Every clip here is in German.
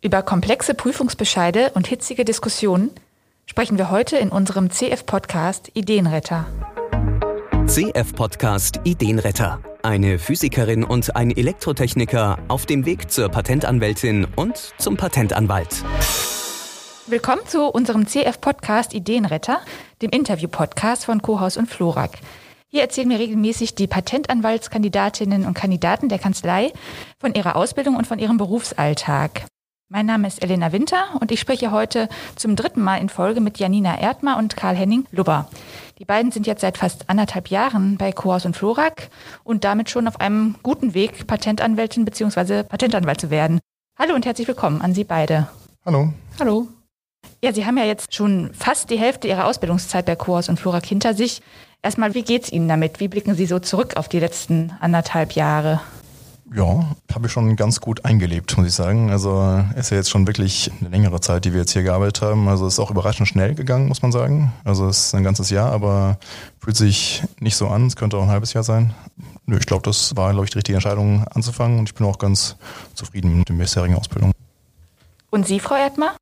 Über komplexe Prüfungsbescheide und hitzige Diskussionen sprechen wir heute in unserem CF-Podcast Ideenretter. CF-Podcast Ideenretter. Eine Physikerin und ein Elektrotechniker auf dem Weg zur Patentanwältin und zum Patentanwalt. Willkommen zu unserem CF-Podcast Ideenretter, dem Interview-Podcast von Kohaus und Florak. Hier erzählen mir regelmäßig die Patentanwaltskandidatinnen und Kandidaten der Kanzlei von ihrer Ausbildung und von ihrem Berufsalltag. Mein Name ist Elena Winter und ich spreche heute zum dritten Mal in Folge mit Janina Erdmer und Karl-Henning Lubber. Die beiden sind jetzt seit fast anderthalb Jahren bei Kohaus und Florak und damit schon auf einem guten Weg, Patentanwältin bzw. Patentanwalt zu werden. Hallo und herzlich willkommen an Sie beide. Hallo. Hallo. Ja, Sie haben ja jetzt schon fast die Hälfte Ihrer Ausbildungszeit bei Kohaus und Florak hinter sich. Erstmal, wie geht's Ihnen damit? Wie blicken Sie so zurück auf die letzten anderthalb Jahre? Ja, habe ich schon ganz gut eingelebt, muss ich sagen. Also ist ja jetzt schon wirklich eine längere Zeit, die wir jetzt hier gearbeitet haben. Also es ist auch überraschend schnell gegangen, muss man sagen. Also es ist ein ganzes Jahr, aber fühlt sich nicht so an. Es könnte auch ein halbes Jahr sein. Nö, ich glaube, das war, glaube ich, die richtige Entscheidung anzufangen und ich bin auch ganz zufrieden mit der bisherigen Ausbildung. Und Sie, Frau Erdmer?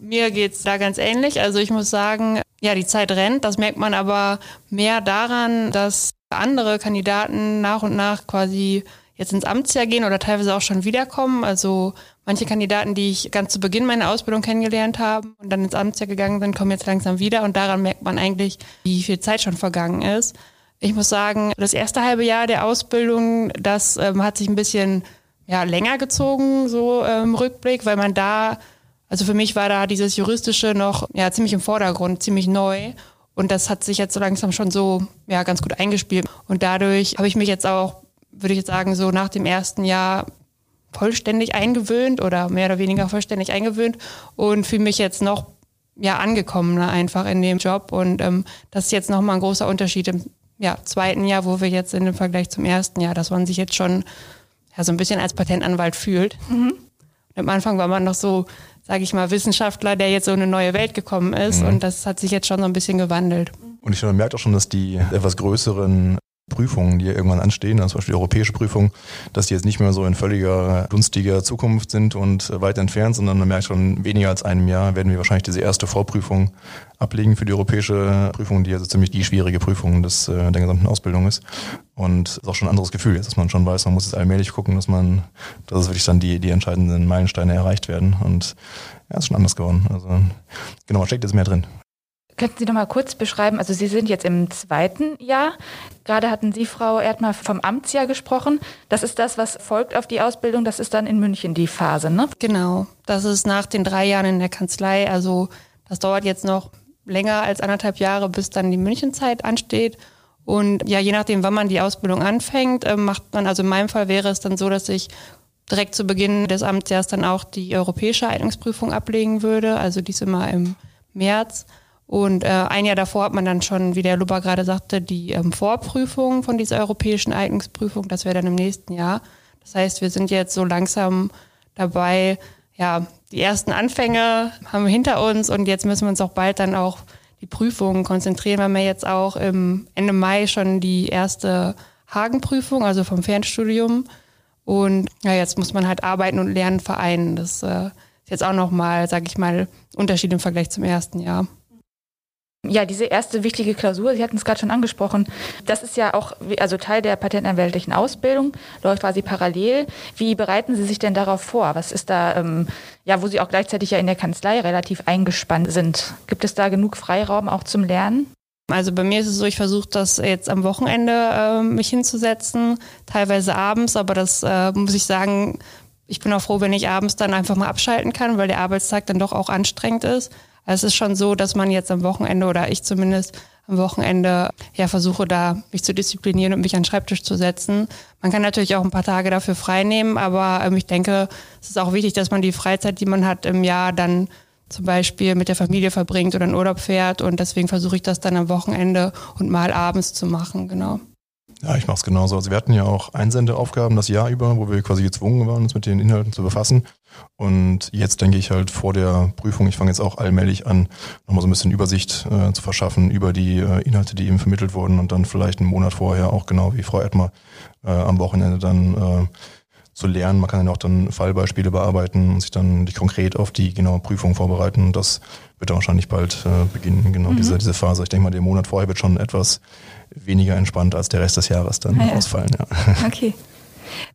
Mir geht's da ganz ähnlich. Also ich muss sagen, ja, die Zeit rennt. Das merkt man aber mehr daran, dass andere Kandidaten nach und nach quasi jetzt ins Amtsjahr gehen oder teilweise auch schon wiederkommen. Also manche Kandidaten, die ich ganz zu Beginn meiner Ausbildung kennengelernt habe und dann ins Amtsjahr gegangen sind, kommen jetzt langsam wieder und daran merkt man eigentlich, wie viel Zeit schon vergangen ist. Ich muss sagen, das erste halbe Jahr der Ausbildung, das ähm, hat sich ein bisschen ja, länger gezogen, so im ähm, Rückblick, weil man da, also für mich war da dieses Juristische noch ja, ziemlich im Vordergrund, ziemlich neu. Und das hat sich jetzt so langsam schon so ja, ganz gut eingespielt. Und dadurch habe ich mich jetzt auch würde ich jetzt sagen, so nach dem ersten Jahr vollständig eingewöhnt oder mehr oder weniger vollständig eingewöhnt und fühle mich jetzt noch ja angekommener einfach in dem Job und ähm, das ist jetzt nochmal ein großer Unterschied im ja, zweiten Jahr, wo wir jetzt sind im Vergleich zum ersten Jahr, dass man sich jetzt schon ja, so ein bisschen als Patentanwalt fühlt. Mhm. am Anfang war man noch so, sage ich mal, Wissenschaftler, der jetzt so eine neue Welt gekommen ist mhm. und das hat sich jetzt schon so ein bisschen gewandelt. Und ich merke auch schon, dass die etwas größeren Prüfungen, die irgendwann anstehen, also zum Beispiel die europäische Prüfung, dass die jetzt nicht mehr so in völliger dunstiger Zukunft sind und weit entfernt, sondern man merkt schon, weniger als einem Jahr werden wir wahrscheinlich diese erste Vorprüfung ablegen für die europäische Prüfung, die also ziemlich die schwierige Prüfung des, äh, der gesamten Ausbildung ist. Und ist auch schon ein anderes Gefühl, jetzt, dass man schon weiß, man muss jetzt allmählich gucken, dass man, dass es wirklich dann die, die entscheidenden Meilensteine erreicht werden. Und ja, ist schon anders geworden. Also genau, steckt jetzt mehr drin. Könnten Sie noch mal kurz beschreiben, also Sie sind jetzt im zweiten Jahr. Gerade hatten Sie, Frau Erdmann, vom Amtsjahr gesprochen. Das ist das, was folgt auf die Ausbildung. Das ist dann in München die Phase, ne? Genau. Das ist nach den drei Jahren in der Kanzlei. Also das dauert jetzt noch länger als anderthalb Jahre, bis dann die Münchenzeit ansteht. Und ja, je nachdem, wann man die Ausbildung anfängt, äh, macht man, also in meinem Fall wäre es dann so, dass ich direkt zu Beginn des Amtsjahres dann auch die europäische Eignungsprüfung ablegen würde. Also die ist immer im März. Und äh, ein Jahr davor hat man dann schon, wie der Luba gerade sagte, die ähm, Vorprüfung von dieser europäischen Eignungsprüfung. Das wäre dann im nächsten Jahr. Das heißt, wir sind jetzt so langsam dabei, ja, die ersten Anfänge haben wir hinter uns und jetzt müssen wir uns auch bald dann auch die Prüfungen konzentrieren, weil wir jetzt auch im Ende Mai schon die erste Hagenprüfung, also vom Fernstudium. Und ja, jetzt muss man halt arbeiten und lernen vereinen. Das äh, ist jetzt auch nochmal, sage ich mal, Unterschied im Vergleich zum ersten Jahr. Ja, diese erste wichtige Klausur, Sie hatten es gerade schon angesprochen, das ist ja auch also Teil der patentanwältlichen Ausbildung, läuft quasi parallel. Wie bereiten Sie sich denn darauf vor? Was ist da, ähm, ja, wo Sie auch gleichzeitig ja in der Kanzlei relativ eingespannt sind? Gibt es da genug Freiraum auch zum Lernen? Also bei mir ist es so, ich versuche das jetzt am Wochenende äh, mich hinzusetzen, teilweise abends, aber das äh, muss ich sagen, ich bin auch froh, wenn ich abends dann einfach mal abschalten kann, weil der Arbeitstag dann doch auch anstrengend ist. Also es ist schon so, dass man jetzt am Wochenende oder ich zumindest am Wochenende ja versuche da mich zu disziplinieren und mich an den Schreibtisch zu setzen. Man kann natürlich auch ein paar Tage dafür frei nehmen, aber ähm, ich denke, es ist auch wichtig, dass man die Freizeit, die man hat im Jahr, dann zum Beispiel mit der Familie verbringt oder in Urlaub fährt und deswegen versuche ich das dann am Wochenende und mal abends zu machen, genau. Ja, ich mache es genauso. Also wir hatten ja auch Einsendeaufgaben das Jahr über, wo wir quasi gezwungen waren, uns mit den Inhalten zu befassen. Und jetzt denke ich halt vor der Prüfung, ich fange jetzt auch allmählich an, nochmal so ein bisschen Übersicht äh, zu verschaffen über die äh, Inhalte, die eben vermittelt wurden und dann vielleicht einen Monat vorher auch genau wie Frau Edmer äh, am Wochenende dann äh, zu lernen. Man kann dann auch dann Fallbeispiele bearbeiten und sich dann nicht konkret auf die genaue Prüfung vorbereiten. Und das wird dann wahrscheinlich bald äh, beginnen, genau mhm. diese, diese Phase. Ich denke mal, der Monat vorher wird schon etwas weniger entspannt als der Rest des Jahres dann ah, ja. ausfallen. Ja. Okay.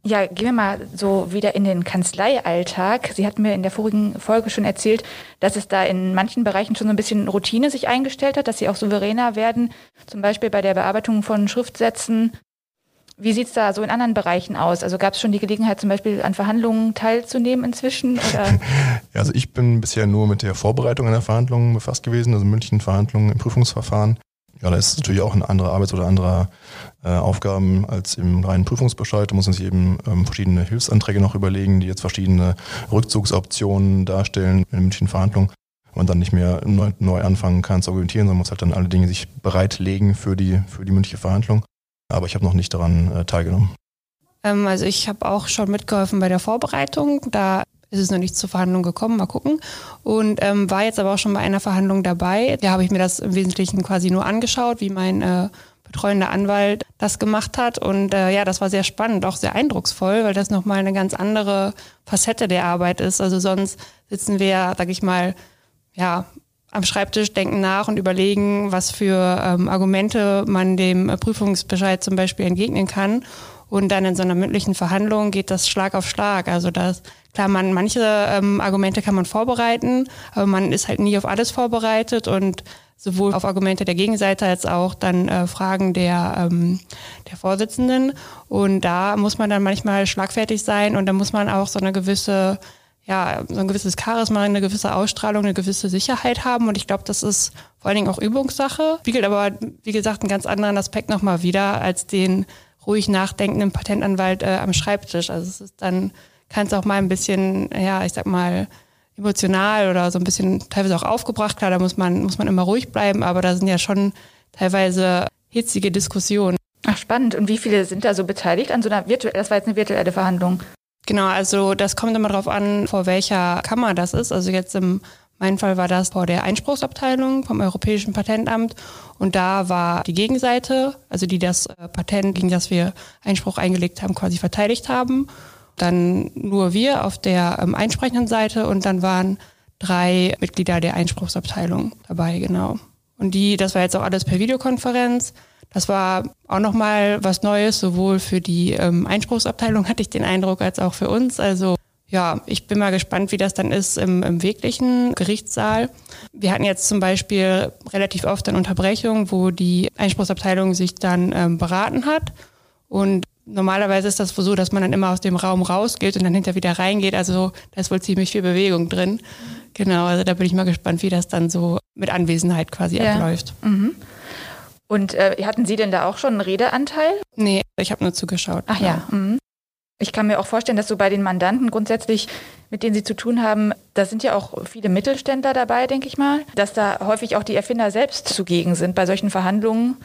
Ja, gehen wir mal so wieder in den Kanzleialltag. Sie hatten mir in der vorigen Folge schon erzählt, dass es da in manchen Bereichen schon so ein bisschen Routine sich eingestellt hat, dass Sie auch souveräner werden, zum Beispiel bei der Bearbeitung von Schriftsätzen. Wie sieht es da so in anderen Bereichen aus? Also gab es schon die Gelegenheit, zum Beispiel an Verhandlungen teilzunehmen inzwischen? Ja, also ich bin bisher nur mit der Vorbereitung einer Verhandlung befasst gewesen, also mündlichen Verhandlungen im Prüfungsverfahren. Ja, da ist natürlich auch eine andere Arbeits- oder andere äh, Aufgaben als im reinen Prüfungsbescheid. Da muss man sich eben ähm, verschiedene Hilfsanträge noch überlegen, die jetzt verschiedene Rückzugsoptionen darstellen in mündlichen Verhandlungen. Und dann nicht mehr neu, neu anfangen kann zu argumentieren, sondern muss halt dann alle Dinge sich bereitlegen für die, für die mündliche Verhandlung. Aber ich habe noch nicht daran äh, teilgenommen. Ähm, also ich habe auch schon mitgeholfen bei der Vorbereitung. Da ist es noch nicht zur Verhandlung gekommen, mal gucken. Und ähm, war jetzt aber auch schon bei einer Verhandlung dabei. Da habe ich mir das im Wesentlichen quasi nur angeschaut, wie mein äh, betreuender Anwalt das gemacht hat. Und äh, ja, das war sehr spannend, auch sehr eindrucksvoll, weil das nochmal eine ganz andere Facette der Arbeit ist. Also sonst sitzen wir, sag ich mal, ja, am Schreibtisch, denken nach und überlegen, was für ähm, Argumente man dem Prüfungsbescheid zum Beispiel entgegnen kann. Und dann in so einer mündlichen Verhandlung geht das Schlag auf Schlag. Also das, klar, man, manche ähm, Argumente kann man vorbereiten, aber man ist halt nie auf alles vorbereitet und sowohl auf Argumente der Gegenseite als auch dann äh, Fragen der, ähm, der Vorsitzenden. Und da muss man dann manchmal schlagfertig sein und da muss man auch so eine gewisse ja, so ein gewisses Charisma, eine gewisse Ausstrahlung, eine gewisse Sicherheit haben. Und ich glaube, das ist vor allen Dingen auch Übungssache. Spiegelt aber, wie gesagt, einen ganz anderen Aspekt nochmal wieder als den ruhig nachdenkenden Patentanwalt äh, am Schreibtisch. Also es ist dann, kann es auch mal ein bisschen, ja, ich sag mal, emotional oder so ein bisschen teilweise auch aufgebracht. Klar, da muss man, muss man immer ruhig bleiben, aber da sind ja schon teilweise hitzige Diskussionen. Ach, spannend. Und wie viele sind da so beteiligt an so einer virtuellen, das war jetzt eine virtuelle Verhandlung? Genau, also das kommt immer darauf an, vor welcher Kammer das ist. Also jetzt im mein Fall war das vor der Einspruchsabteilung vom Europäischen Patentamt und da war die Gegenseite, also die das äh, Patent, gegen das wir Einspruch eingelegt haben, quasi verteidigt haben. Dann nur wir auf der ähm, einsprechenden Seite und dann waren drei Mitglieder der Einspruchsabteilung dabei, genau. Und die, das war jetzt auch alles per Videokonferenz. Das war auch nochmal was Neues, sowohl für die ähm, Einspruchsabteilung hatte ich den Eindruck, als auch für uns. Also ja, ich bin mal gespannt, wie das dann ist im, im wirklichen Gerichtssaal. Wir hatten jetzt zum Beispiel relativ oft eine Unterbrechung, wo die Einspruchsabteilung sich dann ähm, beraten hat. Und normalerweise ist das so, dass man dann immer aus dem Raum rausgeht und dann hinter wieder reingeht. Also da ist wohl ziemlich viel Bewegung drin. Genau, also da bin ich mal gespannt, wie das dann so mit Anwesenheit quasi ja. abläuft. Mhm. Und äh, hatten Sie denn da auch schon einen Redeanteil? Nee, ich habe nur zugeschaut. Ach ja. ja. Mhm. Ich kann mir auch vorstellen, dass so bei den Mandanten grundsätzlich, mit denen Sie zu tun haben, da sind ja auch viele Mittelständler dabei, denke ich mal, dass da häufig auch die Erfinder selbst zugegen sind bei solchen Verhandlungen,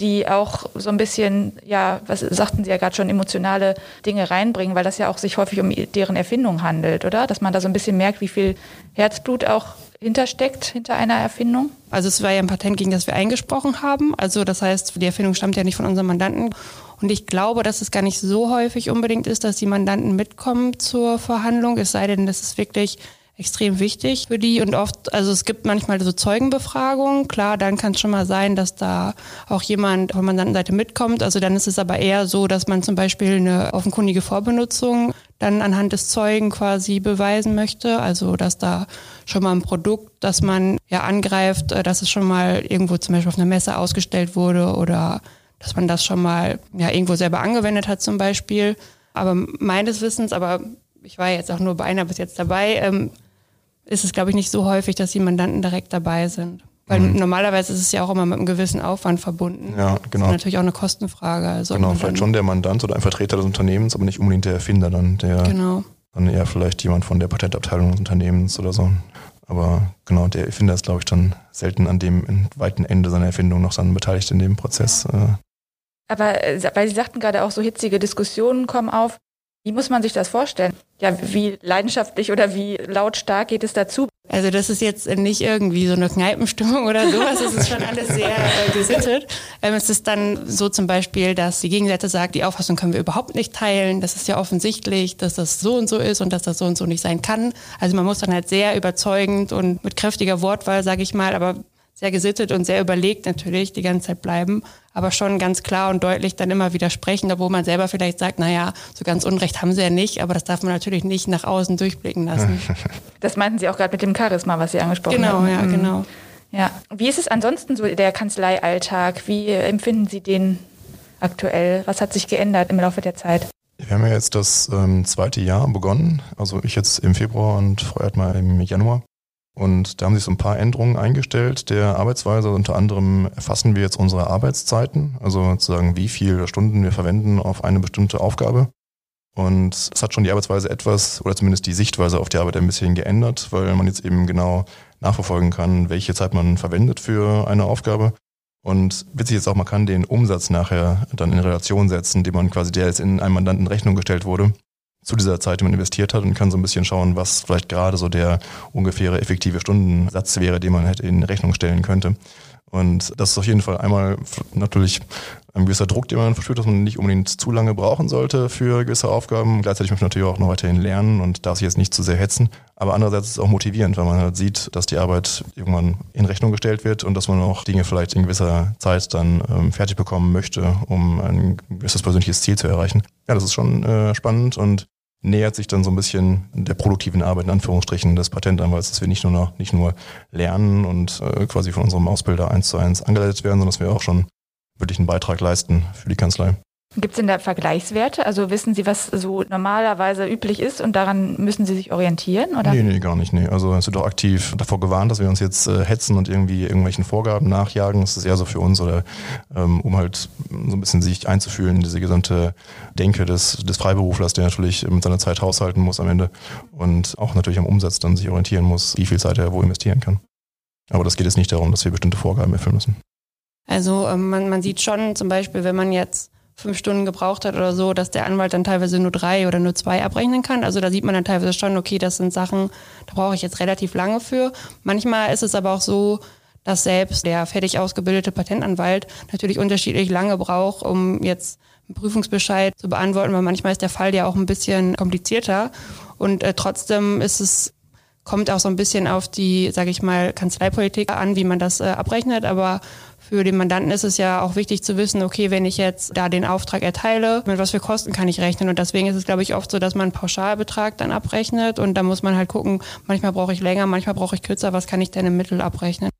die auch so ein bisschen, ja, was sagten Sie ja gerade schon, emotionale Dinge reinbringen, weil das ja auch sich häufig um deren Erfindung handelt, oder? Dass man da so ein bisschen merkt, wie viel Herzblut auch hintersteckt, hinter einer Erfindung? Also es war ja ein Patent, gegen das wir eingesprochen haben. Also das heißt, die Erfindung stammt ja nicht von unserem Mandanten. Und ich glaube, dass es gar nicht so häufig unbedingt ist, dass die Mandanten mitkommen zur Verhandlung, es sei denn, das ist wirklich extrem wichtig für die. Und oft, also es gibt manchmal so Zeugenbefragungen, klar, dann kann es schon mal sein, dass da auch jemand von Mandantenseite mitkommt, also dann ist es aber eher so, dass man zum Beispiel eine offenkundige Vorbenutzung dann anhand des Zeugen quasi beweisen möchte, also dass da schon mal ein Produkt, das man ja angreift, äh, dass es schon mal irgendwo zum Beispiel auf einer Messe ausgestellt wurde oder dass man das schon mal ja irgendwo selber angewendet hat zum Beispiel. Aber meines Wissens, aber ich war jetzt auch nur bei einer bis jetzt dabei, ähm, ist es, glaube ich, nicht so häufig, dass die Mandanten direkt dabei sind. Weil mhm. normalerweise ist es ja auch immer mit einem gewissen Aufwand verbunden. Ja, genau. Das ist natürlich auch eine Kostenfrage. Also genau, vielleicht schon der Mandant oder ein Vertreter des Unternehmens, aber nicht unbedingt der Erfinder dann, der genau. dann eher vielleicht jemand von der Patentabteilung des Unternehmens oder so. Aber genau, der Erfinder ist, glaube ich, dann selten an dem weiten Ende seiner Erfindung noch dann beteiligt in dem Prozess. Äh. Aber äh, weil Sie sagten gerade auch so hitzige Diskussionen kommen auf. Wie muss man sich das vorstellen? Ja, wie leidenschaftlich oder wie lautstark geht es dazu? Also das ist jetzt nicht irgendwie so eine Kneipenstimmung oder sowas, es ist schon alles sehr äh, gesittet. Ähm, es ist dann so zum Beispiel, dass die Gegenseite sagt, die Auffassung können wir überhaupt nicht teilen. Das ist ja offensichtlich, dass das so und so ist und dass das so und so nicht sein kann. Also man muss dann halt sehr überzeugend und mit kräftiger Wortwahl, sage ich mal, aber sehr gesittet und sehr überlegt natürlich die ganze Zeit bleiben, aber schon ganz klar und deutlich dann immer widersprechen, obwohl man selber vielleicht sagt, naja, so ganz Unrecht haben sie ja nicht, aber das darf man natürlich nicht nach außen durchblicken lassen. Das meinten Sie auch gerade mit dem Charisma, was Sie angesprochen genau, haben. Genau, ja, mhm. genau. Ja. Wie ist es ansonsten so der Kanzleialltag? Wie empfinden Sie den aktuell? Was hat sich geändert im Laufe der Zeit? Wir haben ja jetzt das ähm, zweite Jahr begonnen, also ich jetzt im Februar und Frau Erdmann im Januar. Und da haben sich so ein paar Änderungen eingestellt der Arbeitsweise. Unter anderem erfassen wir jetzt unsere Arbeitszeiten, also sozusagen wie viele Stunden wir verwenden auf eine bestimmte Aufgabe. Und es hat schon die Arbeitsweise etwas, oder zumindest die Sichtweise auf die Arbeit ein bisschen geändert, weil man jetzt eben genau nachverfolgen kann, welche Zeit man verwendet für eine Aufgabe. Und witzig ist auch, man kann den Umsatz nachher dann in Relation setzen, den man quasi, der jetzt in einem Mandanten Rechnung gestellt wurde zu dieser Zeit, man investiert hat und kann so ein bisschen schauen, was vielleicht gerade so der ungefähre effektive Stundensatz wäre, den man hätte in Rechnung stellen könnte. Und das ist auf jeden Fall einmal natürlich ein gewisser Druck, den man verspürt, dass man nicht unbedingt zu lange brauchen sollte für gewisse Aufgaben. Gleichzeitig möchte man natürlich auch noch weiterhin lernen und darf sich jetzt nicht zu sehr hetzen. Aber andererseits ist es auch motivierend, weil man halt sieht, dass die Arbeit irgendwann in Rechnung gestellt wird und dass man auch Dinge vielleicht in gewisser Zeit dann ähm, fertig bekommen möchte, um ein gewisses persönliches Ziel zu erreichen. Ja, das ist schon äh, spannend und nähert sich dann so ein bisschen der produktiven Arbeit in Anführungsstrichen des Patentanwalts, dass wir nicht nur noch, nicht nur lernen und äh, quasi von unserem Ausbilder eins zu eins angeleitet werden, sondern dass wir auch schon wirklich einen Beitrag leisten für die Kanzlei. Gibt es denn da Vergleichswerte? Also wissen Sie, was so normalerweise üblich ist und daran müssen Sie sich orientieren? Oder? Nee, nee, gar nicht. Nee. Also es wird auch aktiv davor gewarnt, dass wir uns jetzt äh, hetzen und irgendwie irgendwelchen Vorgaben nachjagen. Das ist eher so für uns oder ähm, um halt so ein bisschen sich einzufühlen in diese gesamte Denke des, des Freiberuflers, der natürlich mit seiner Zeit haushalten muss am Ende und auch natürlich am Umsatz dann sich orientieren muss, wie viel Zeit er wo investieren kann. Aber das geht jetzt nicht darum, dass wir bestimmte Vorgaben erfüllen müssen. Also ähm, man, man sieht schon zum Beispiel, wenn man jetzt fünf Stunden gebraucht hat oder so, dass der Anwalt dann teilweise nur drei oder nur zwei abrechnen kann. Also da sieht man dann teilweise schon, okay, das sind Sachen, da brauche ich jetzt relativ lange für. Manchmal ist es aber auch so, dass selbst der fertig ausgebildete Patentanwalt natürlich unterschiedlich lange braucht, um jetzt einen Prüfungsbescheid zu beantworten, weil manchmal ist der Fall ja auch ein bisschen komplizierter und äh, trotzdem ist es kommt auch so ein bisschen auf die, sage ich mal, Kanzleipolitik an, wie man das äh, abrechnet, aber für den Mandanten ist es ja auch wichtig zu wissen, okay, wenn ich jetzt da den Auftrag erteile, mit was für Kosten kann ich rechnen? Und deswegen ist es, glaube ich, oft so, dass man einen Pauschalbetrag dann abrechnet und da muss man halt gucken, manchmal brauche ich länger, manchmal brauche ich kürzer, was kann ich denn im Mittel abrechnen?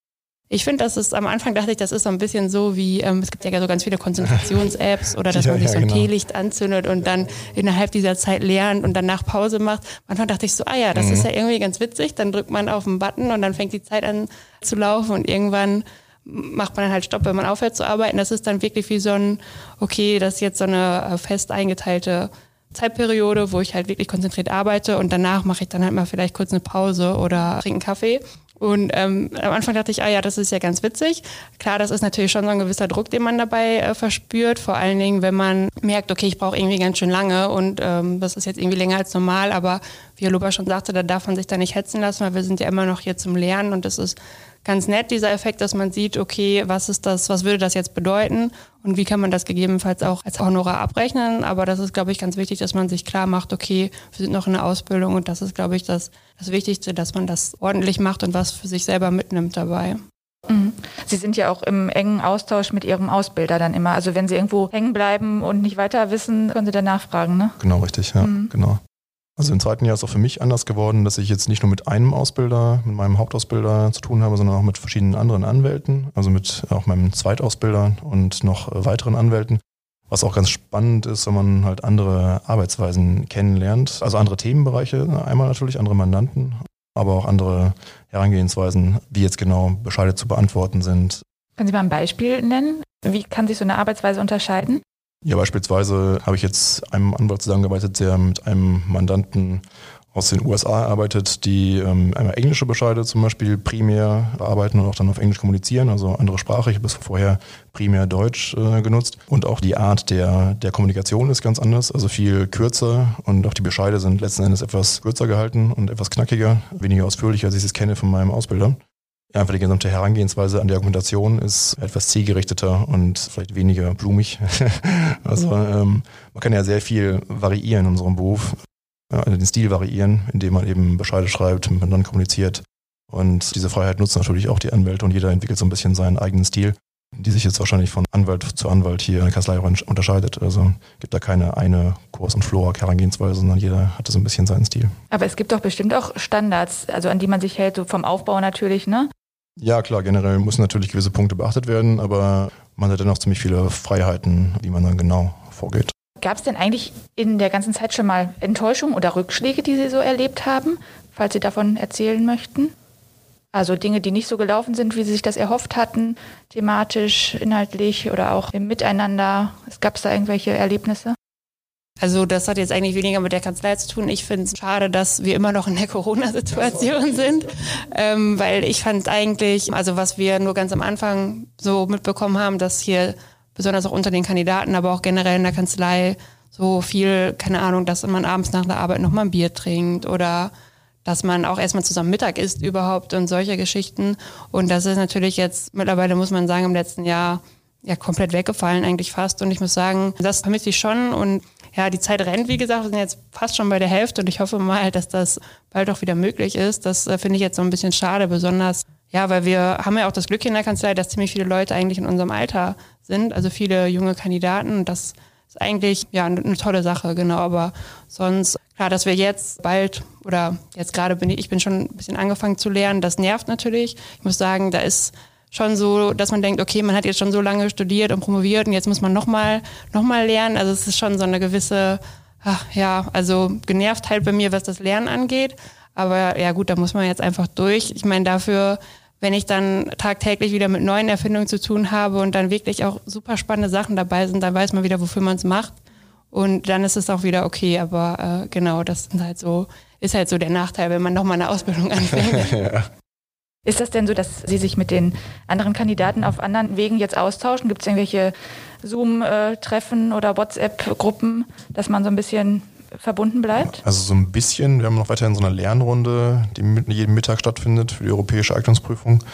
Ich finde, das ist am Anfang dachte ich, das ist so ein bisschen so wie, ähm, es gibt ja so ganz viele Konzentrations-Apps oder dass ja, man sich so ein genau. Teelicht anzündet und dann innerhalb dieser Zeit lernt und danach Pause macht. Manchmal dachte ich so, ah ja, das mhm. ist ja irgendwie ganz witzig. Dann drückt man auf den Button und dann fängt die Zeit an zu laufen und irgendwann macht man dann halt Stopp, wenn man aufhört zu arbeiten. Das ist dann wirklich wie so ein, okay, das ist jetzt so eine äh, fest eingeteilte Zeitperiode, wo ich halt wirklich konzentriert arbeite und danach mache ich dann halt mal vielleicht kurz eine Pause oder trinke einen Kaffee. Und ähm, am Anfang dachte ich, ah ja, das ist ja ganz witzig. Klar, das ist natürlich schon so ein gewisser Druck, den man dabei äh, verspürt. Vor allen Dingen, wenn man merkt, okay, ich brauche irgendwie ganz schön lange und ähm, das ist jetzt irgendwie länger als normal. Aber wie Herr Luba schon sagte, da darf man sich da nicht hetzen lassen, weil wir sind ja immer noch hier zum Lernen und das ist ganz nett, dieser Effekt, dass man sieht, okay, was ist das, was würde das jetzt bedeuten und wie kann man das gegebenenfalls auch als Honorar abrechnen. Aber das ist, glaube ich, ganz wichtig, dass man sich klar macht, okay, wir sind noch in der Ausbildung und das ist, glaube ich, das, das Wichtigste, dass man das ordentlich macht und was für sich selber mitnimmt dabei. Mhm. Sie sind ja auch im engen Austausch mit Ihrem Ausbilder dann immer. Also wenn Sie irgendwo hängen bleiben und nicht weiter wissen, können Sie dann nachfragen, ne? Genau, richtig, ja, mhm. genau. Also im zweiten Jahr ist auch für mich anders geworden, dass ich jetzt nicht nur mit einem Ausbilder, mit meinem Hauptausbilder zu tun habe, sondern auch mit verschiedenen anderen Anwälten, also mit auch meinem Zweitausbilder und noch weiteren Anwälten. Was auch ganz spannend ist, wenn man halt andere Arbeitsweisen kennenlernt, also andere Themenbereiche, einmal natürlich andere Mandanten, aber auch andere Herangehensweisen, wie jetzt genau Bescheide zu beantworten sind. Können Sie mal ein Beispiel nennen? Wie kann sich so eine Arbeitsweise unterscheiden? Ja, beispielsweise habe ich jetzt einem Anwalt zusammengearbeitet, der mit einem Mandanten aus den USA arbeitet, die ähm, einmal englische Bescheide zum Beispiel primär bearbeiten und auch dann auf Englisch kommunizieren, also andere Sprache. Ich habe bis vorher primär Deutsch äh, genutzt. Und auch die Art der, der Kommunikation ist ganz anders, also viel kürzer und auch die Bescheide sind letzten Endes etwas kürzer gehalten und etwas knackiger, weniger ausführlich, als ich es kenne von meinem Ausbilder. Einfach die gesamte Herangehensweise an die Argumentation ist etwas zielgerichteter und vielleicht weniger blumig. also ähm, man kann ja sehr viel variieren in unserem Beruf ja, also den Stil variieren, indem man eben Bescheide schreibt, miteinander kommuniziert. Und diese Freiheit nutzen natürlich auch die Anwälte und jeder entwickelt so ein bisschen seinen eigenen Stil, die sich jetzt wahrscheinlich von Anwalt zu Anwalt hier in der Kanzlei unterscheidet. Also gibt da keine eine Kurs- und Flora-Herangehensweise, sondern jeder hat so ein bisschen seinen Stil. Aber es gibt doch bestimmt auch Standards, also an die man sich hält, so vom Aufbau natürlich, ne? Ja, klar, generell müssen natürlich gewisse Punkte beachtet werden, aber man hat dennoch ziemlich viele Freiheiten, wie man dann genau vorgeht. Gab es denn eigentlich in der ganzen Zeit schon mal Enttäuschungen oder Rückschläge, die Sie so erlebt haben, falls Sie davon erzählen möchten? Also Dinge, die nicht so gelaufen sind, wie Sie sich das erhofft hatten, thematisch, inhaltlich oder auch im Miteinander. Es gab da irgendwelche Erlebnisse? Also das hat jetzt eigentlich weniger mit der Kanzlei zu tun. Ich finde es schade, dass wir immer noch in der Corona-Situation sind, ähm, weil ich fand eigentlich, also was wir nur ganz am Anfang so mitbekommen haben, dass hier besonders auch unter den Kandidaten, aber auch generell in der Kanzlei so viel, keine Ahnung, dass man abends nach der Arbeit nochmal ein Bier trinkt oder dass man auch erstmal zusammen Mittag isst überhaupt und solche Geschichten. Und das ist natürlich jetzt, mittlerweile muss man sagen, im letzten Jahr ja komplett weggefallen eigentlich fast. Und ich muss sagen, das vermisse ich schon. Und ja, die Zeit rennt, wie gesagt, wir sind jetzt fast schon bei der Hälfte und ich hoffe mal, dass das bald auch wieder möglich ist. Das äh, finde ich jetzt so ein bisschen schade, besonders ja, weil wir haben ja auch das Glück in der Kanzlei, dass ziemlich viele Leute eigentlich in unserem Alter sind, also viele junge Kandidaten. Das ist eigentlich ja eine tolle Sache, genau. Aber sonst, klar, dass wir jetzt bald oder jetzt gerade bin ich, ich bin schon ein bisschen angefangen zu lernen, das nervt natürlich. Ich muss sagen, da ist schon so, dass man denkt, okay, man hat jetzt schon so lange studiert und promoviert und jetzt muss man nochmal noch mal lernen. Also es ist schon so eine gewisse, ach, ja, also genervt halt bei mir, was das Lernen angeht. Aber ja gut, da muss man jetzt einfach durch. Ich meine, dafür, wenn ich dann tagtäglich wieder mit neuen Erfindungen zu tun habe und dann wirklich auch super spannende Sachen dabei sind, dann weiß man wieder, wofür man es macht. Und dann ist es auch wieder okay. Aber äh, genau, das sind halt so, ist halt so der Nachteil, wenn man nochmal eine Ausbildung anfängt. ja. Ist das denn so, dass Sie sich mit den anderen Kandidaten auf anderen Wegen jetzt austauschen? Gibt es irgendwelche Zoom-Treffen oder WhatsApp-Gruppen, dass man so ein bisschen verbunden bleibt? Also so ein bisschen. Wir haben noch weiterhin so eine Lernrunde, die jeden Mittag stattfindet für die europäische Eignungsprüfung.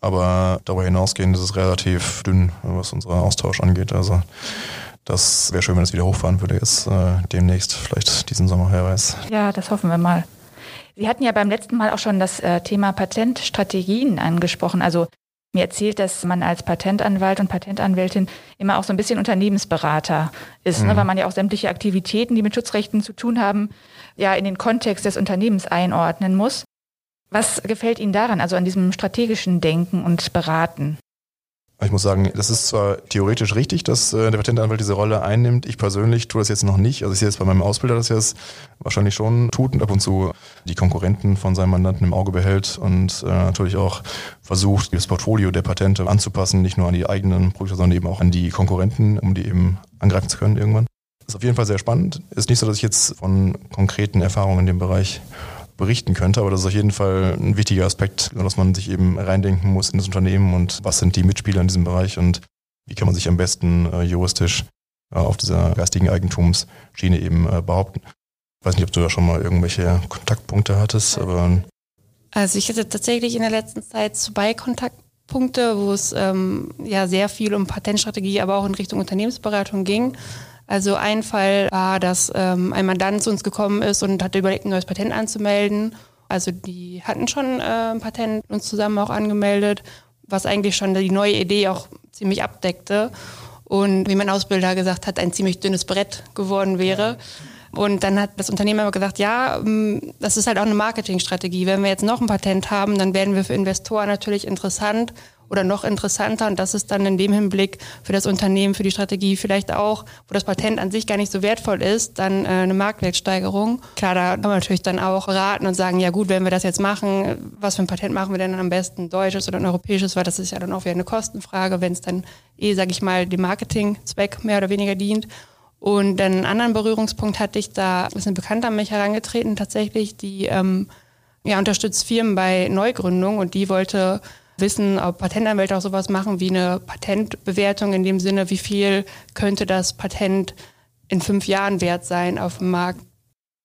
Aber darüber hinausgehend ist es relativ dünn, was unseren Austausch angeht. Also das wäre schön, wenn es wieder hochfahren würde jetzt äh, demnächst, vielleicht diesen Sommer, wer weiß. Ja, das hoffen wir mal. Sie hatten ja beim letzten Mal auch schon das äh, Thema Patentstrategien angesprochen. Also mir erzählt, dass man als Patentanwalt und Patentanwältin immer auch so ein bisschen Unternehmensberater ist, ne, mhm. ne, weil man ja auch sämtliche Aktivitäten, die mit Schutzrechten zu tun haben, ja in den Kontext des Unternehmens einordnen muss. Was gefällt Ihnen daran, also an diesem strategischen Denken und Beraten? Ich muss sagen, das ist zwar theoretisch richtig, dass äh, der Patentanwalt diese Rolle einnimmt. Ich persönlich tue das jetzt noch nicht. Also ich sehe jetzt bei meinem Ausbilder, dass er es wahrscheinlich schon tut und ab und zu die Konkurrenten von seinem Mandanten im Auge behält und äh, natürlich auch versucht, das Portfolio der Patente anzupassen, nicht nur an die eigenen Produkte, sondern eben auch an die Konkurrenten, um die eben angreifen zu können irgendwann. Ist auf jeden Fall sehr spannend. Ist nicht so, dass ich jetzt von konkreten Erfahrungen in dem Bereich berichten könnte. Aber das ist auf jeden Fall ein wichtiger Aspekt, dass man sich eben reindenken muss in das Unternehmen und was sind die Mitspieler in diesem Bereich und wie kann man sich am besten äh, juristisch äh, auf dieser geistigen Eigentumsschiene eben äh, behaupten. Ich weiß nicht, ob du da schon mal irgendwelche Kontaktpunkte hattest, aber. Also ich hatte tatsächlich in der letzten Zeit zwei Kontaktpunkte, wo es ähm, ja sehr viel um Patentstrategie, aber auch in Richtung Unternehmensberatung ging. Also ein Fall war, dass ähm, ein Mandant zu uns gekommen ist und hatte überlegt, ein neues Patent anzumelden. Also die hatten schon äh, ein Patent uns zusammen auch angemeldet, was eigentlich schon die neue Idee auch ziemlich abdeckte. Und wie mein Ausbilder gesagt hat, ein ziemlich dünnes Brett geworden wäre. Und dann hat das Unternehmen aber gesagt, ja, ähm, das ist halt auch eine Marketingstrategie. Wenn wir jetzt noch ein Patent haben, dann werden wir für Investoren natürlich interessant oder noch interessanter. Und das ist dann in dem Hinblick für das Unternehmen, für die Strategie vielleicht auch, wo das Patent an sich gar nicht so wertvoll ist, dann äh, eine Marktwertsteigerung. Klar, da kann man natürlich dann auch raten und sagen, ja gut, wenn wir das jetzt machen, was für ein Patent machen wir denn am besten, deutsches oder ein europäisches, weil das ist ja dann auch wieder eine Kostenfrage, wenn es dann eh, sage ich mal, dem Marketingzweck mehr oder weniger dient. Und dann einen anderen Berührungspunkt hatte ich da, ist ein Bekannter an mich herangetreten tatsächlich, die ähm, ja, unterstützt Firmen bei Neugründung und die wollte wissen, ob Patentanwälte auch sowas machen wie eine Patentbewertung in dem Sinne, wie viel könnte das Patent in fünf Jahren wert sein auf dem Markt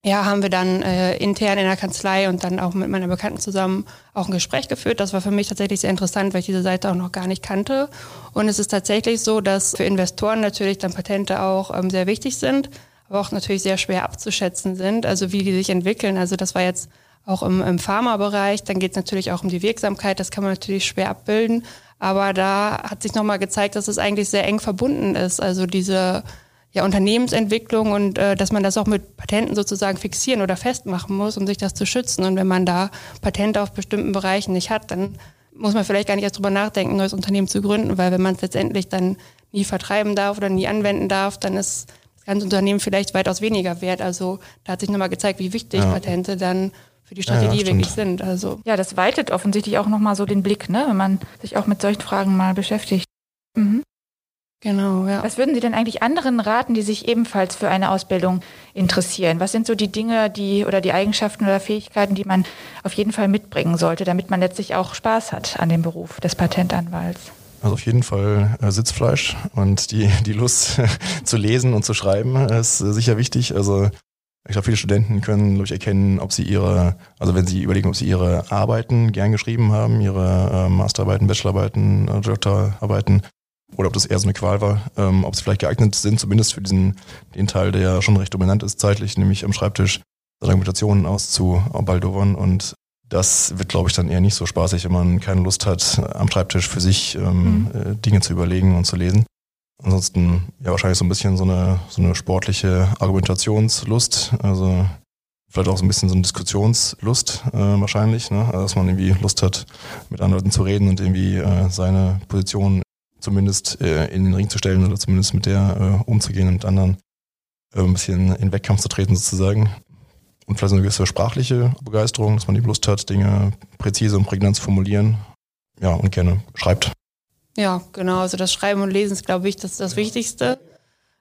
ja, haben wir dann äh, intern in der Kanzlei und dann auch mit meiner Bekannten zusammen auch ein Gespräch geführt. Das war für mich tatsächlich sehr interessant, weil ich diese Seite auch noch gar nicht kannte. Und es ist tatsächlich so, dass für Investoren natürlich dann Patente auch ähm, sehr wichtig sind, aber auch natürlich sehr schwer abzuschätzen sind, also wie die sich entwickeln. Also das war jetzt auch im, im Pharmabereich. Dann geht es natürlich auch um die Wirksamkeit, das kann man natürlich schwer abbilden. Aber da hat sich nochmal gezeigt, dass es eigentlich sehr eng verbunden ist. Also diese ja, Unternehmensentwicklung und äh, dass man das auch mit Patenten sozusagen fixieren oder festmachen muss, um sich das zu schützen. Und wenn man da Patente auf bestimmten Bereichen nicht hat, dann muss man vielleicht gar nicht erst drüber nachdenken, ein neues Unternehmen zu gründen, weil wenn man es letztendlich dann nie vertreiben darf oder nie anwenden darf, dann ist das ganze Unternehmen vielleicht weitaus weniger wert. Also da hat sich nochmal gezeigt, wie wichtig ja. Patente dann für die Strategie ja, wirklich sind. Also ja, das weitet offensichtlich auch nochmal so den Blick, ne, wenn man sich auch mit solchen Fragen mal beschäftigt. Mhm. Genau, ja. Was würden Sie denn eigentlich anderen raten, die sich ebenfalls für eine Ausbildung interessieren? Was sind so die Dinge, die oder die Eigenschaften oder Fähigkeiten, die man auf jeden Fall mitbringen sollte, damit man letztlich auch Spaß hat an dem Beruf des Patentanwalts? Also auf jeden Fall äh, Sitzfleisch und die, die Lust zu lesen und zu schreiben ist äh, sicher wichtig. Also ich glaube, viele Studenten können, glaube ich, erkennen, ob sie ihre, also wenn sie überlegen, ob sie ihre Arbeiten gern geschrieben haben, ihre äh, Masterarbeiten, Bachelorarbeiten, äh, Doktorarbeiten, oder ob das eher so eine Qual war, ähm, ob sie vielleicht geeignet sind, zumindest für diesen den Teil, der ja schon recht dominant ist zeitlich, nämlich am Schreibtisch Argumentationen auszubaldowern und das wird, glaube ich, dann eher nicht so spaßig, wenn man keine Lust hat, am Schreibtisch für sich ähm, mhm. Äh, Dinge zu überlegen und zu lesen. Ansonsten ja wahrscheinlich so ein bisschen so eine, so eine sportliche Argumentationslust, also vielleicht auch so ein bisschen so eine Diskussionslust äh, wahrscheinlich, ne? also, dass man irgendwie Lust hat, mit anderen Leuten zu reden und irgendwie äh, seine Position zumindest äh, in den Ring zu stellen oder zumindest mit der äh, umzugehen und mit anderen äh, ein bisschen in Wettkampf zu treten sozusagen. Und vielleicht eine gewisse sprachliche Begeisterung, dass man die Lust hat, Dinge präzise und prägnant zu formulieren. Ja, und gerne schreibt. Ja, genau. Also das Schreiben und Lesen ist, glaube ich, das, das Wichtigste.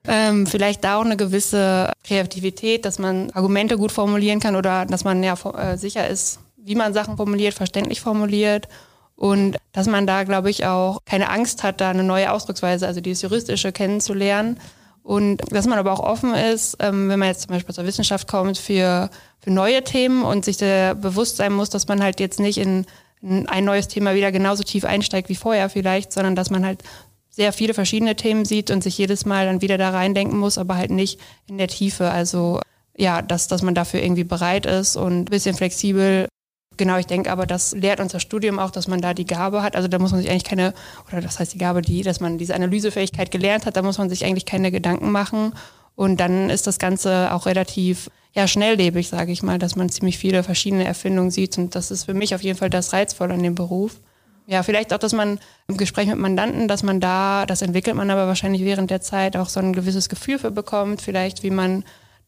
Ähm, vielleicht da auch eine gewisse Kreativität, dass man Argumente gut formulieren kann oder dass man ja äh, sicher ist, wie man Sachen formuliert, verständlich formuliert und dass man da, glaube ich, auch keine Angst hat, da eine neue Ausdrucksweise, also dieses Juristische kennenzulernen. Und dass man aber auch offen ist, ähm, wenn man jetzt zum Beispiel zur Wissenschaft kommt, für, für neue Themen und sich bewusst sein muss, dass man halt jetzt nicht in ein neues Thema wieder genauso tief einsteigt wie vorher vielleicht, sondern dass man halt sehr viele verschiedene Themen sieht und sich jedes Mal dann wieder da reindenken muss, aber halt nicht in der Tiefe. Also ja, dass, dass man dafür irgendwie bereit ist und ein bisschen flexibel Genau, ich denke aber, das lehrt unser Studium auch, dass man da die Gabe hat. Also da muss man sich eigentlich keine, oder das heißt die Gabe, die, dass man diese Analysefähigkeit gelernt hat, da muss man sich eigentlich keine Gedanken machen. Und dann ist das Ganze auch relativ ja, schnelllebig, sage ich mal, dass man ziemlich viele verschiedene Erfindungen sieht. Und das ist für mich auf jeden Fall das Reizvolle an dem Beruf. Ja, vielleicht auch, dass man im Gespräch mit Mandanten, dass man da, das entwickelt man aber wahrscheinlich während der Zeit auch so ein gewisses Gefühl für bekommt, vielleicht wie man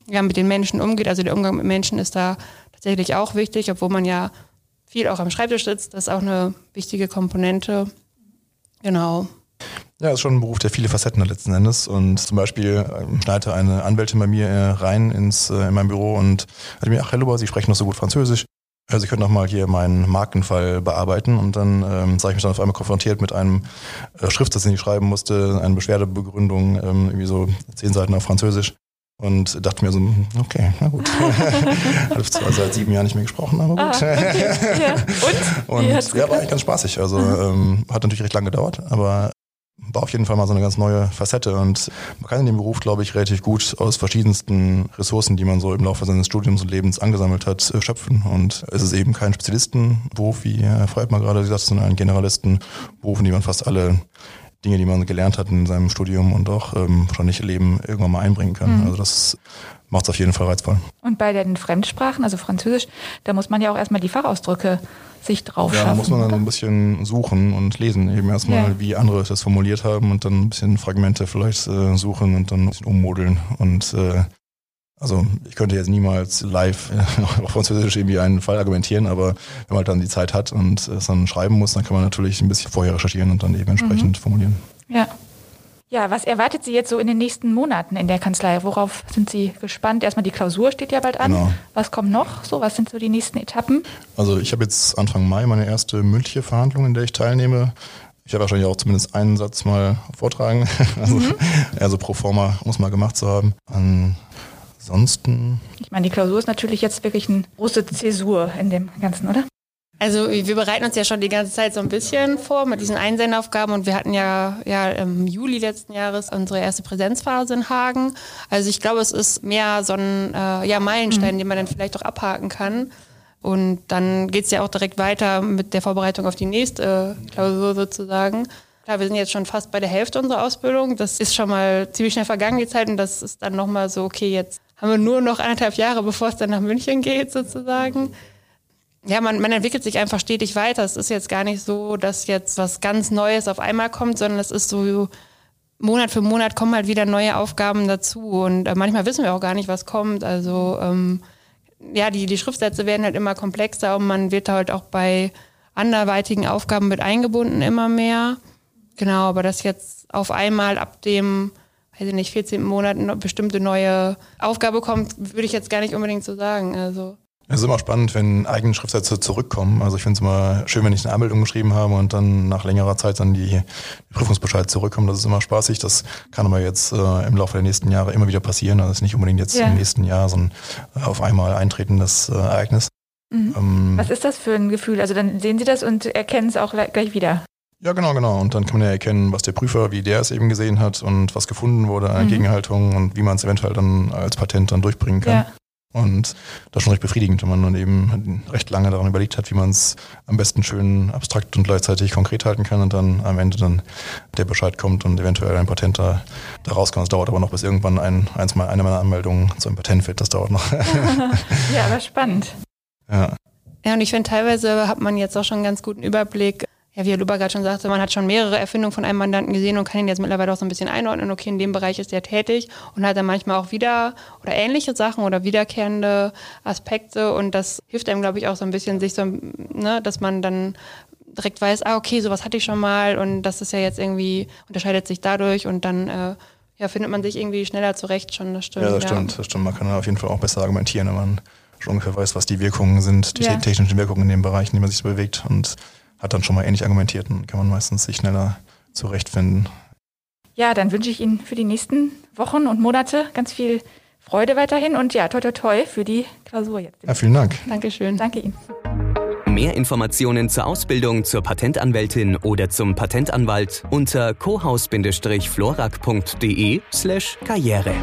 ja, mit den Menschen umgeht. Also der Umgang mit Menschen ist da tatsächlich auch wichtig, obwohl man ja viel auch am Schreibtisch sitzt. Das ist auch eine wichtige Komponente. Genau. Ja, ist schon ein Beruf, der viele Facetten hat letzten Endes. Und zum Beispiel ähm, schneidete eine Anwältin bei mir äh, rein ins, äh, in mein Büro und hat mir, ach, Hello, Sie sprechen noch so gut Französisch. Also Sie können doch mal hier meinen Markenfall bearbeiten und dann ähm, sah ich mich dann auf einmal konfrontiert mit einem äh, Schriftsatz, den ich schreiben musste, eine Beschwerdebegründung, ähm, irgendwie so zehn Seiten auf Französisch. Und dachte mir so, okay, na gut. Habe zwar seit sieben Jahren nicht mehr gesprochen, aber gut. Ah, okay. ja. Und? Und ja, war eigentlich ganz spaßig. Also ähm, hat natürlich recht lange gedauert, aber war auf jeden Fall mal so eine ganz neue Facette. Und man kann in dem Beruf, glaube ich, relativ gut aus verschiedensten Ressourcen, die man so im Laufe seines Studiums und Lebens angesammelt hat, äh, schöpfen. Und es ist eben kein Spezialistenberuf, wie Herr Freudmann gerade gesagt hat, sondern ein Generalistenberuf, in dem man fast alle Dinge, die man gelernt hat in seinem Studium und auch ähm, wahrscheinlich Leben irgendwann mal einbringen kann. Mhm. Also das macht es auf jeden Fall reizvoll. Und bei den Fremdsprachen, also Französisch, da muss man ja auch erstmal die Fachausdrücke sich drauf ja, schaffen. Ja, da muss man dann so ein bisschen suchen und lesen, eben erstmal, ja. wie andere das formuliert haben und dann ein bisschen Fragmente vielleicht äh, suchen und dann ein bisschen ummodeln und äh, also ich könnte jetzt niemals live auf Französisch irgendwie einen Fall argumentieren, aber wenn man halt dann die Zeit hat und es dann schreiben muss, dann kann man natürlich ein bisschen vorher recherchieren und dann eben entsprechend mhm. formulieren. Ja. Ja, was erwartet Sie jetzt so in den nächsten Monaten in der Kanzlei? Worauf sind Sie gespannt? Erstmal die Klausur steht ja bald an. Genau. Was kommt noch? So, was sind so die nächsten Etappen? Also ich habe jetzt Anfang Mai meine erste mündliche Verhandlung, in der ich teilnehme. Ich habe wahrscheinlich auch zumindest einen Satz mal vortragen. Also, mhm. also pro forma muss mal gemacht zu haben. Ansonsten. Ich meine, die Klausur ist natürlich jetzt wirklich eine große Zäsur in dem Ganzen, oder? Also wir bereiten uns ja schon die ganze Zeit so ein bisschen vor mit diesen Einsendaufgaben und wir hatten ja, ja im Juli letzten Jahres unsere erste Präsenzphase in Hagen. Also ich glaube, es ist mehr so ein äh, ja, Meilenstein, mhm. den man dann vielleicht auch abhaken kann. Und dann geht es ja auch direkt weiter mit der Vorbereitung auf die nächste Klausur sozusagen. Klar, wir sind jetzt schon fast bei der Hälfte unserer Ausbildung. Das ist schon mal ziemlich schnell vergangen, die Zeit. Und das ist dann nochmal so, okay, jetzt haben wir nur noch anderthalb Jahre, bevor es dann nach München geht sozusagen ja, man, man entwickelt sich einfach stetig weiter. Es ist jetzt gar nicht so, dass jetzt was ganz Neues auf einmal kommt, sondern es ist so, Monat für Monat kommen halt wieder neue Aufgaben dazu. Und äh, manchmal wissen wir auch gar nicht, was kommt. Also ähm, ja, die, die Schriftsätze werden halt immer komplexer und man wird halt auch bei anderweitigen Aufgaben mit eingebunden immer mehr. Genau, aber das jetzt auf einmal ab dem, weiß ich nicht, 14. Monat eine bestimmte neue Aufgabe kommt, würde ich jetzt gar nicht unbedingt so sagen. Also es ist immer spannend, wenn eigene Schriftsätze zurückkommen. Also ich finde es immer schön, wenn ich eine Anmeldung geschrieben habe und dann nach längerer Zeit dann die, die Prüfungsbescheid zurückkommen. Das ist immer spaßig. Das kann aber jetzt äh, im Laufe der nächsten Jahre immer wieder passieren. Also es ist nicht unbedingt jetzt ja. im nächsten Jahr so ein äh, auf einmal eintretendes äh, Ereignis. Mhm. Ähm, Was ist das für ein Gefühl? Also dann sehen Sie das und erkennen es auch gleich wieder. Ja, genau, genau. Und dann kann man ja erkennen, was der Prüfer, wie der es eben gesehen hat und was gefunden wurde an mhm. Gegenhaltung und wie man es eventuell dann als Patent dann durchbringen kann. Ja. Und das ist schon recht befriedigend, wenn man dann eben recht lange daran überlegt hat, wie man es am besten schön abstrakt und gleichzeitig konkret halten kann und dann am Ende dann der Bescheid kommt und eventuell ein Patent da, da rauskommt. Das dauert aber noch, bis irgendwann ein, eins mal eine meiner Anmeldungen zu einem Patent wird. Das dauert noch. ja, aber spannend. Ja. Ja, und ich finde, teilweise hat man jetzt auch schon einen ganz guten Überblick, ja, wie Herr Luber gerade schon sagte, man hat schon mehrere Erfindungen von einem Mandanten gesehen und kann ihn jetzt mittlerweile auch so ein bisschen einordnen, okay, in dem Bereich ist er tätig und hat dann manchmal auch wieder oder ähnliche Sachen oder wiederkehrende Aspekte und das hilft einem, glaube ich, auch so ein bisschen, sich so, ne, dass man dann direkt weiß, ah, okay, sowas hatte ich schon mal und das ist ja jetzt irgendwie, unterscheidet sich dadurch und dann äh, ja, findet man sich irgendwie schneller zurecht schon, das stimmt. Ja, das stimmt, das stimmt. Man kann auf jeden Fall auch besser argumentieren, wenn man schon ungefähr weiß, was die Wirkungen sind, die ja. technischen Wirkungen in den Bereichen, in denen man sich so bewegt und hat dann schon mal ähnlich argumentiert und kann man meistens sich schneller zurechtfinden. Ja, dann wünsche ich Ihnen für die nächsten Wochen und Monate ganz viel Freude weiterhin und ja, toi toi toi für die Klausur jetzt. Ja, vielen Dank. Dankeschön. Danke Ihnen. Mehr Informationen zur Ausbildung zur Patentanwältin oder zum Patentanwalt unter cohaus-florak.de slash karriere.